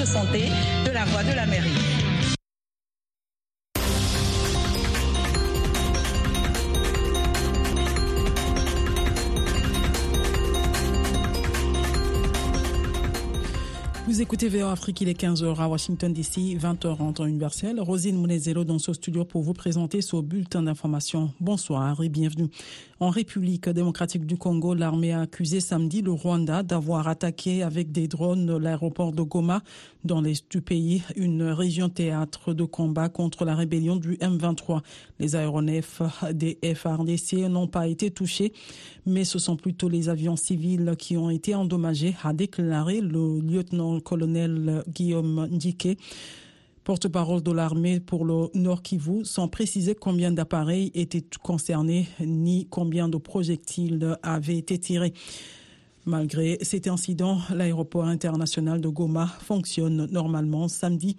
de santé de la voie de la mairie. Vous écoutez VOA Afrique, il est 15h à Washington DC, 20h en temps universel. Rosine Mounezelo dans ce studio pour vous présenter ce bulletin d'information. Bonsoir et bienvenue. En République démocratique du Congo, l'armée a accusé samedi le Rwanda d'avoir attaqué avec des drones l'aéroport de Goma dans l'est du pays, une région théâtre de combat contre la rébellion du M23. Les aéronefs des FRDC n'ont pas été touchés, mais ce sont plutôt les avions civils qui ont été endommagés, a déclaré le lieutenant-colonel Guillaume Ndiké porte-parole de l'armée pour le Nord Kivu, sans préciser combien d'appareils étaient concernés ni combien de projectiles avaient été tirés. Malgré cet incident, l'aéroport international de Goma fonctionne normalement samedi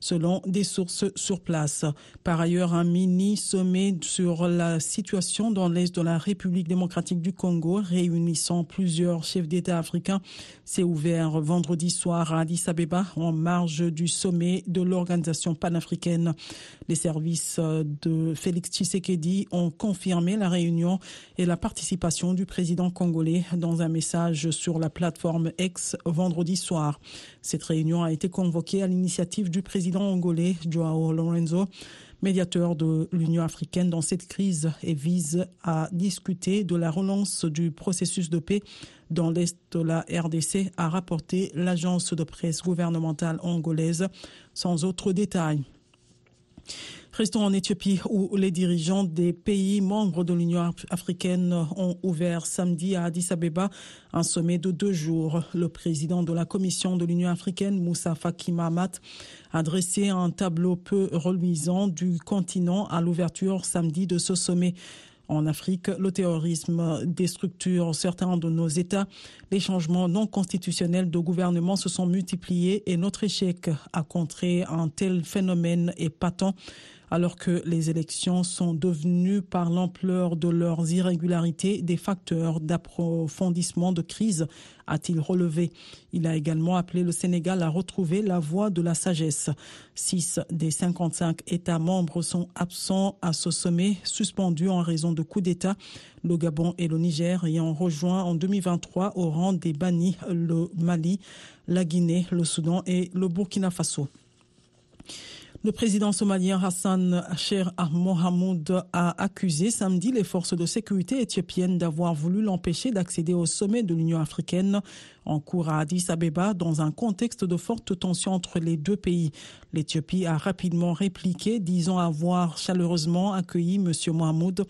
selon des sources sur place. Par ailleurs, un mini-sommet sur la situation dans l'Est de la République démocratique du Congo, réunissant plusieurs chefs d'État africains, s'est ouvert vendredi soir à Addis Abeba en marge du sommet de l'organisation panafricaine. Les services de Félix Tshisekedi ont confirmé la réunion et la participation du président congolais dans un message sur la plateforme X vendredi soir. Cette réunion a été convoquée à l'initiative du président président angolais Joao Lorenzo, médiateur de l'Union africaine dans cette crise et vise à discuter de la relance du processus de paix dans l'est de la RDC, a rapporté l'agence de presse gouvernementale angolaise sans autre détail. Restons en Éthiopie où les dirigeants des pays membres de l'Union africaine ont ouvert samedi à Addis Abeba un sommet de deux jours. Le président de la Commission de l'Union africaine, Moussa Faki Mahamat, a dressé un tableau peu reluisant du continent à l'ouverture samedi de ce sommet en Afrique, le terrorisme déstructure certains de nos États. Les changements non constitutionnels de gouvernement se sont multipliés et notre échec à contrer un tel phénomène est patent alors que les élections sont devenues par l'ampleur de leurs irrégularités des facteurs d'approfondissement de crise, a-t-il relevé. Il a également appelé le Sénégal à retrouver la voie de la sagesse. Six des 55 États membres sont absents à ce sommet, suspendus en raison de coups d'État. Le Gabon et le Niger ayant rejoint en 2023 au rang des bannis le Mali, la Guinée, le Soudan et le Burkina Faso. Le président somalien Hassan Cher Mohamoud a accusé samedi les forces de sécurité éthiopiennes d'avoir voulu l'empêcher d'accéder au sommet de l'Union africaine en cours à Addis Abeba dans un contexte de forte tension entre les deux pays. L'Éthiopie a rapidement répliqué, disant avoir chaleureusement accueilli M. Mohamoud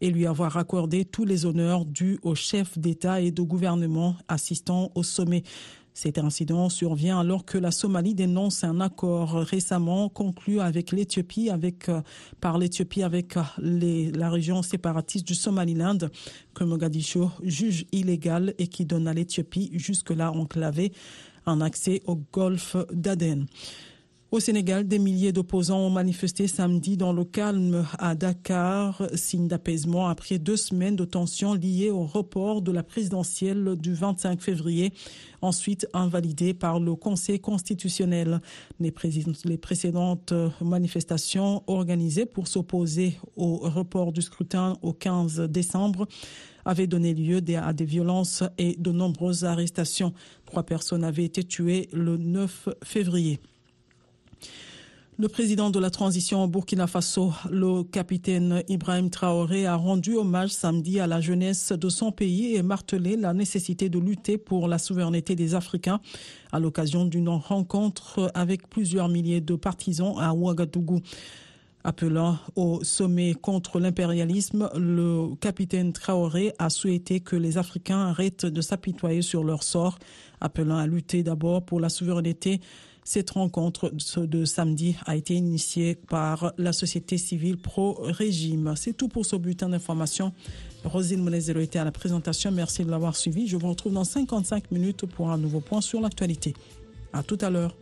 et lui avoir accordé tous les honneurs dus au chef d'État et de gouvernement assistant au sommet. Cet incident survient alors que la Somalie dénonce un accord récemment conclu avec l'Éthiopie, avec, euh, par l'Éthiopie avec euh, la région séparatiste du Somaliland, que Mogadiscio juge illégal et qui donne à l'Éthiopie, jusque-là enclavée, un accès au golfe d'Aden. Au Sénégal, des milliers d'opposants ont manifesté samedi dans le calme à Dakar, signe d'apaisement après deux semaines de tensions liées au report de la présidentielle du 25 février, ensuite invalidé par le Conseil constitutionnel. Les, précédentes manifestations organisées pour s'opposer au report du scrutin au 15 décembre avaient donné lieu à des violences et de nombreuses arrestations. Trois personnes avaient été tuées le 9 février. Le président de la transition au Burkina Faso, le capitaine Ibrahim Traoré, a rendu hommage samedi à la jeunesse de son pays et martelé la nécessité de lutter pour la souveraineté des Africains à l'occasion d'une rencontre avec plusieurs milliers de partisans à Ouagadougou. Appelant au sommet contre l'impérialisme, le capitaine Traoré a souhaité que les Africains arrêtent de s'apitoyer sur leur sort, appelant à lutter d'abord pour la souveraineté cette rencontre de samedi a été initiée par la société civile pro-régime. C'est tout pour ce bulletin d'information. Rosine Monezero était à la présentation. Merci de l'avoir suivi. Je vous retrouve dans 55 minutes pour un nouveau point sur l'actualité. À tout à l'heure.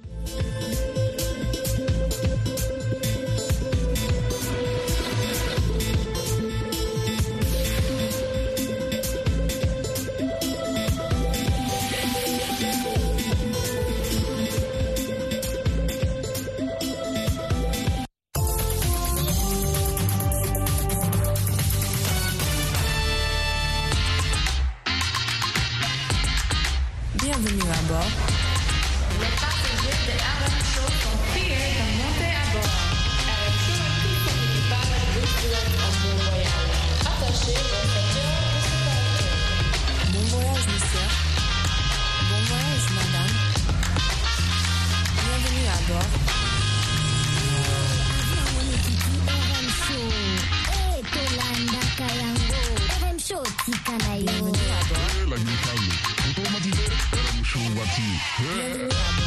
Yeah.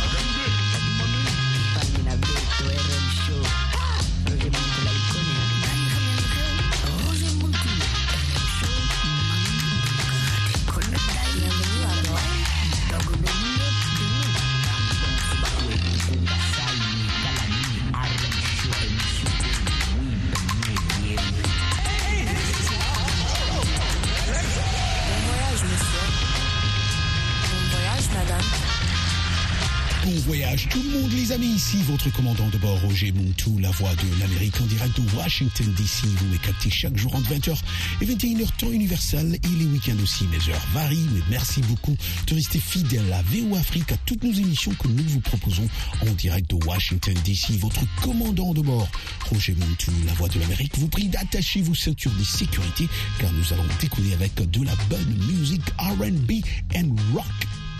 Commandant de bord Roger Montou, la voix de l'Amérique en direct de Washington DC. Vous m'écaptez chaque jour entre 20h et 21h temps universel et les week-ends aussi. Mes heures varient, mais merci beaucoup de rester fidèle à VO Afrique, à toutes nos émissions que nous vous proposons en direct de Washington DC. Votre commandant de bord Roger Montou, la voix de l'Amérique, vous prie d'attacher vos ceintures de sécurité car nous allons décoller avec de la bonne musique R&B and rock.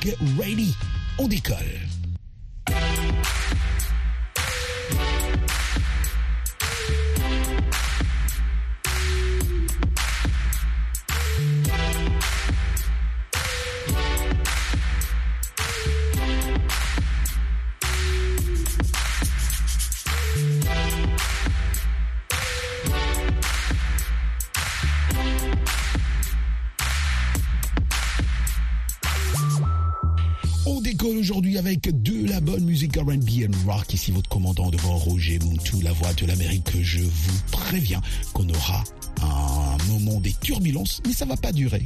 Get ready, on décolle. And rock. Ici votre commandant devant Roger Moutou, la voix de l'Amérique. Je vous préviens qu'on aura un moment des turbulences, mais ça va pas durer.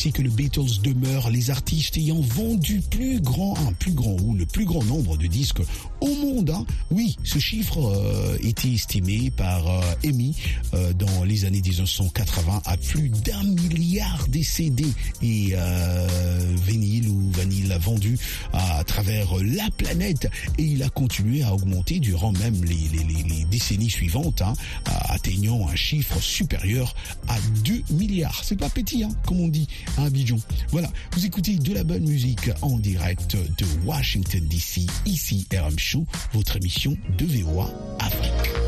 Que le Beatles demeure les artistes ayant vendu plus grand, un plus grand ou le plus grand nombre de disques au monde. Hein. Oui, ce chiffre euh, était estimé par euh, EMI euh, dans les années 1980 à plus d'un milliard de CD et euh, vinyle ou vanille vendus à, travers la planète et il a continué à augmenter durant même les décennies suivantes, hein, atteignant un chiffre supérieur à 2 milliards. C'est pas petit, hein, comme on dit à Abidjan. Voilà, vous écoutez de la bonne musique en direct de Washington DC, ici RM Show, votre émission de VOA Afrique.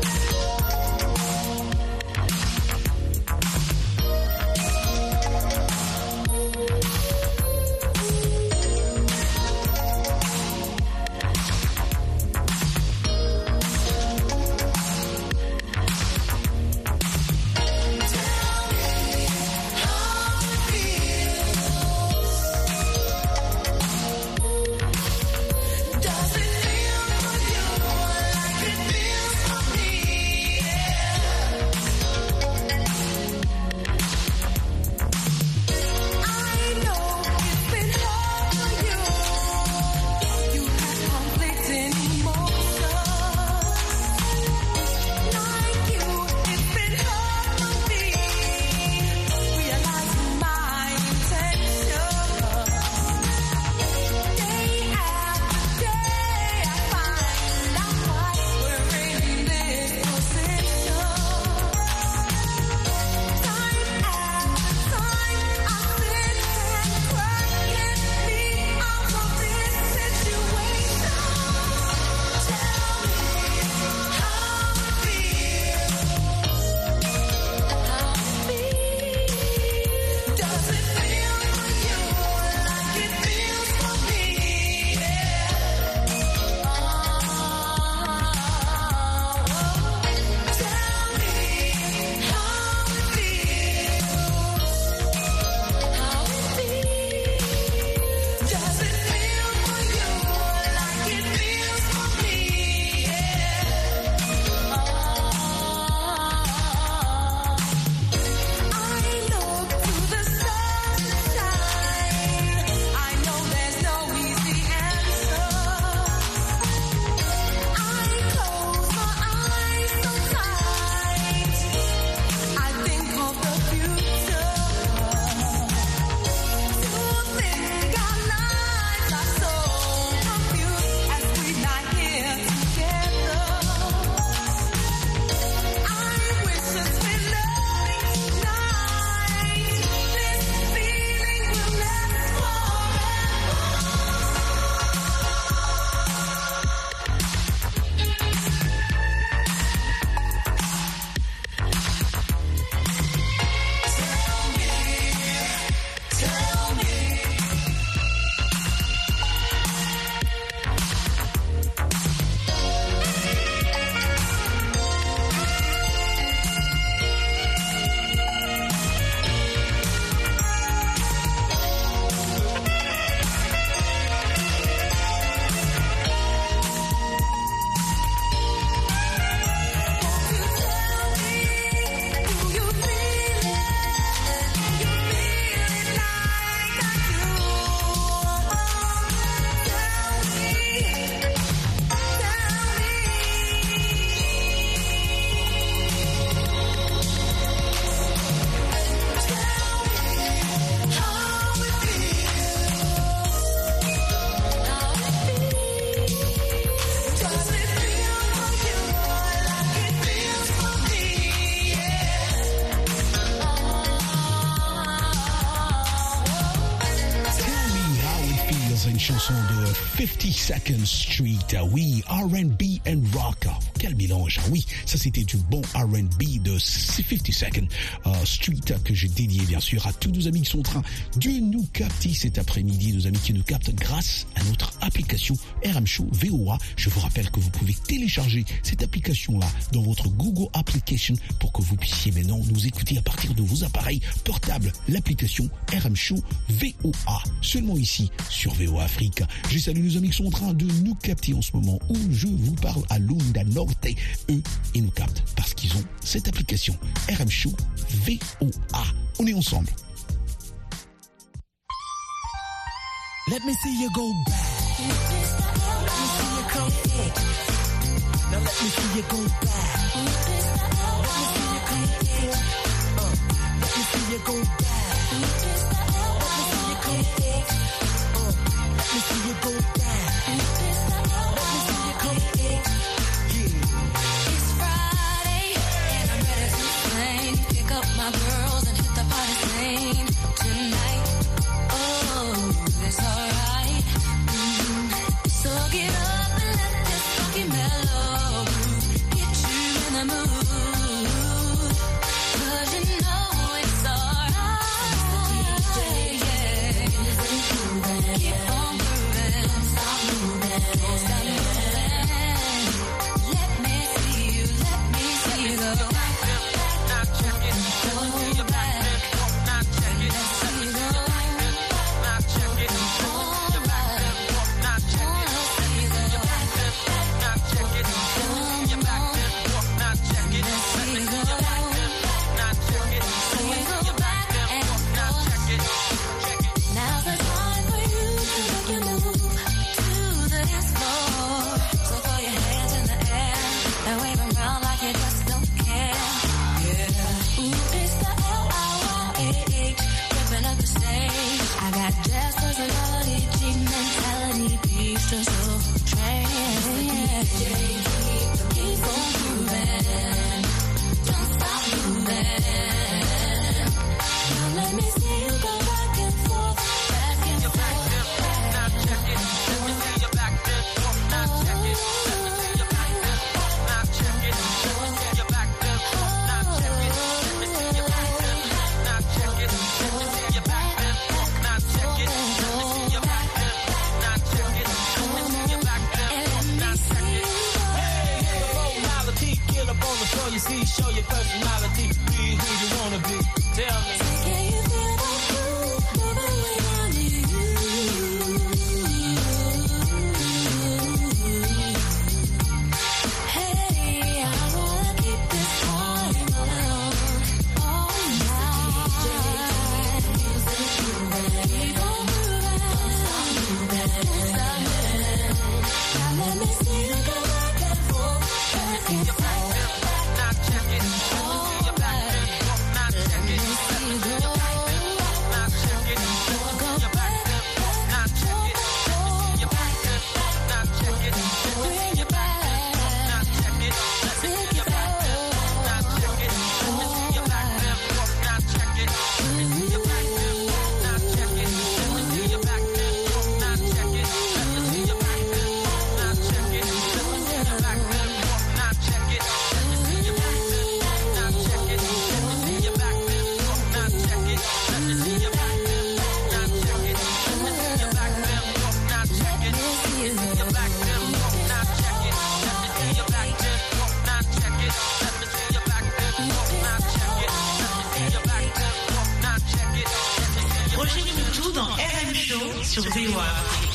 52nd Street. Ah oui, R&B and rock. Ah, quel mélange. Ah oui, ça c'était du bon R&B de 52nd euh, Street que j'ai dédié bien sûr à tous nos amis qui sont en train de nous capter cet après-midi, nos amis qui nous captent grâce à notre application RM Show VOA. Je vous rappelle que vous pouvez télécharger cette application-là dans votre Google Application pour que vous puissiez maintenant nous écouter à partir de vos appareils portables. L'application RM Show VOA. Seulement ici, sur VOA Afrique. Je salue nos amis qui sont en train de nous capter en ce moment où je vous parle à l'Onda Norte. Eux, ils nous captent parce qu'ils ont cette application RM Show VOA. On est ensemble. Let me see you go back. you go back. tout dans RM Show sur VOA.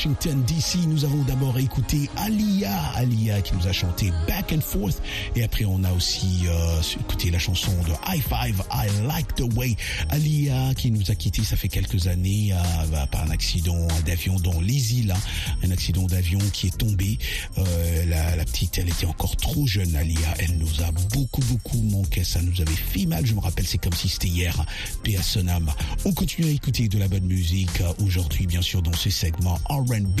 Washington DC. Nous avons d'abord écouté Alia, Alia qui nous a chanté Back and Forth. Et après, on a aussi euh, écouté la chanson de High Five, I Like the Way. Alia qui nous a quittés, ça fait quelques années, euh, par un accident d'avion dans les îles. hein. Un accident d'avion qui est tombé. Euh, la, la petite, elle était encore trop jeune, Alia. Elle nous a beaucoup, beaucoup manqué. Ça nous avait fait mal. Je me rappelle, c'est comme si c'était hier. Paix à son âme. On continue à écouter de la bonne musique euh, aujourd'hui, bien sûr, dans ce segment R&B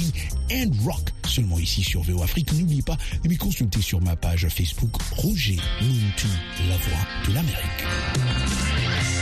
and rock. Seulement ici sur VO Afrique. N'oubliez pas de me consulter sur ma page Facebook Roger Muntu, la voix de l'Amérique.